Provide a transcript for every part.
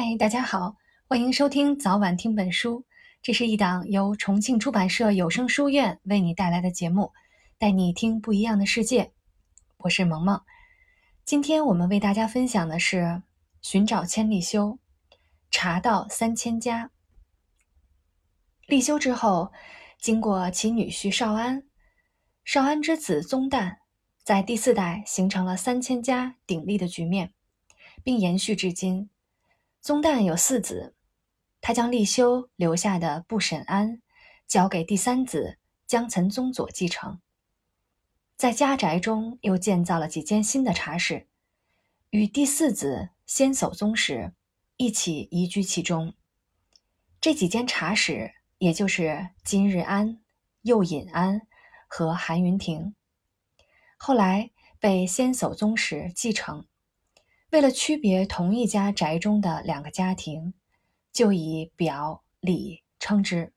嗨，大家好，欢迎收听早晚听本书。这是一档由重庆出版社有声书院为你带来的节目，带你听不一样的世界。我是萌萌。今天我们为大家分享的是《寻找千利休》，茶道三千家。立休之后，经过其女婿少安，少安之子宗旦，在第四代形成了三千家鼎立的局面，并延续至今。宗旦有四子，他将立休留下的不审安交给第三子江岑宗佐继承，在家宅中又建造了几间新的茶室，与第四子先叟宗室一起移居其中。这几间茶室，也就是金日安、右隐安和韩云亭，后来被先叟宗室继承。为了区别同一家宅中的两个家庭，就以表里称之，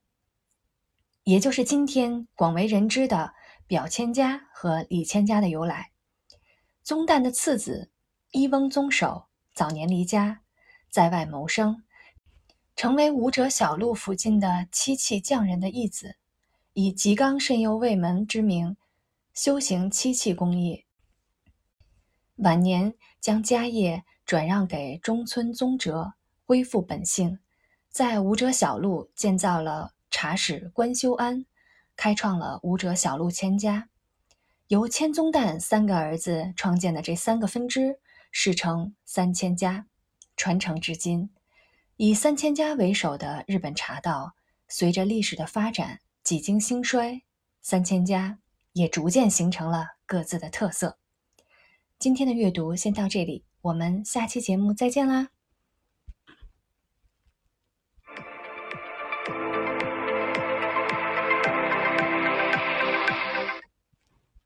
也就是今天广为人知的表千家和里千家的由来。宗旦的次子伊翁宗守早年离家，在外谋生，成为武者小路附近的漆器匠人的义子，以吉冈慎右卫门之名修行漆器工艺。晚年将家业转让给中村宗哲，恢复本姓，在武者小路建造了茶室关修庵，开创了武者小路千家。由千宗旦三个儿子创建的这三个分支，世称三千家，传承至今。以三千家为首的日本茶道，随着历史的发展几经兴衰，三千家也逐渐形成了各自的特色。今天的阅读先到这里，我们下期节目再见啦！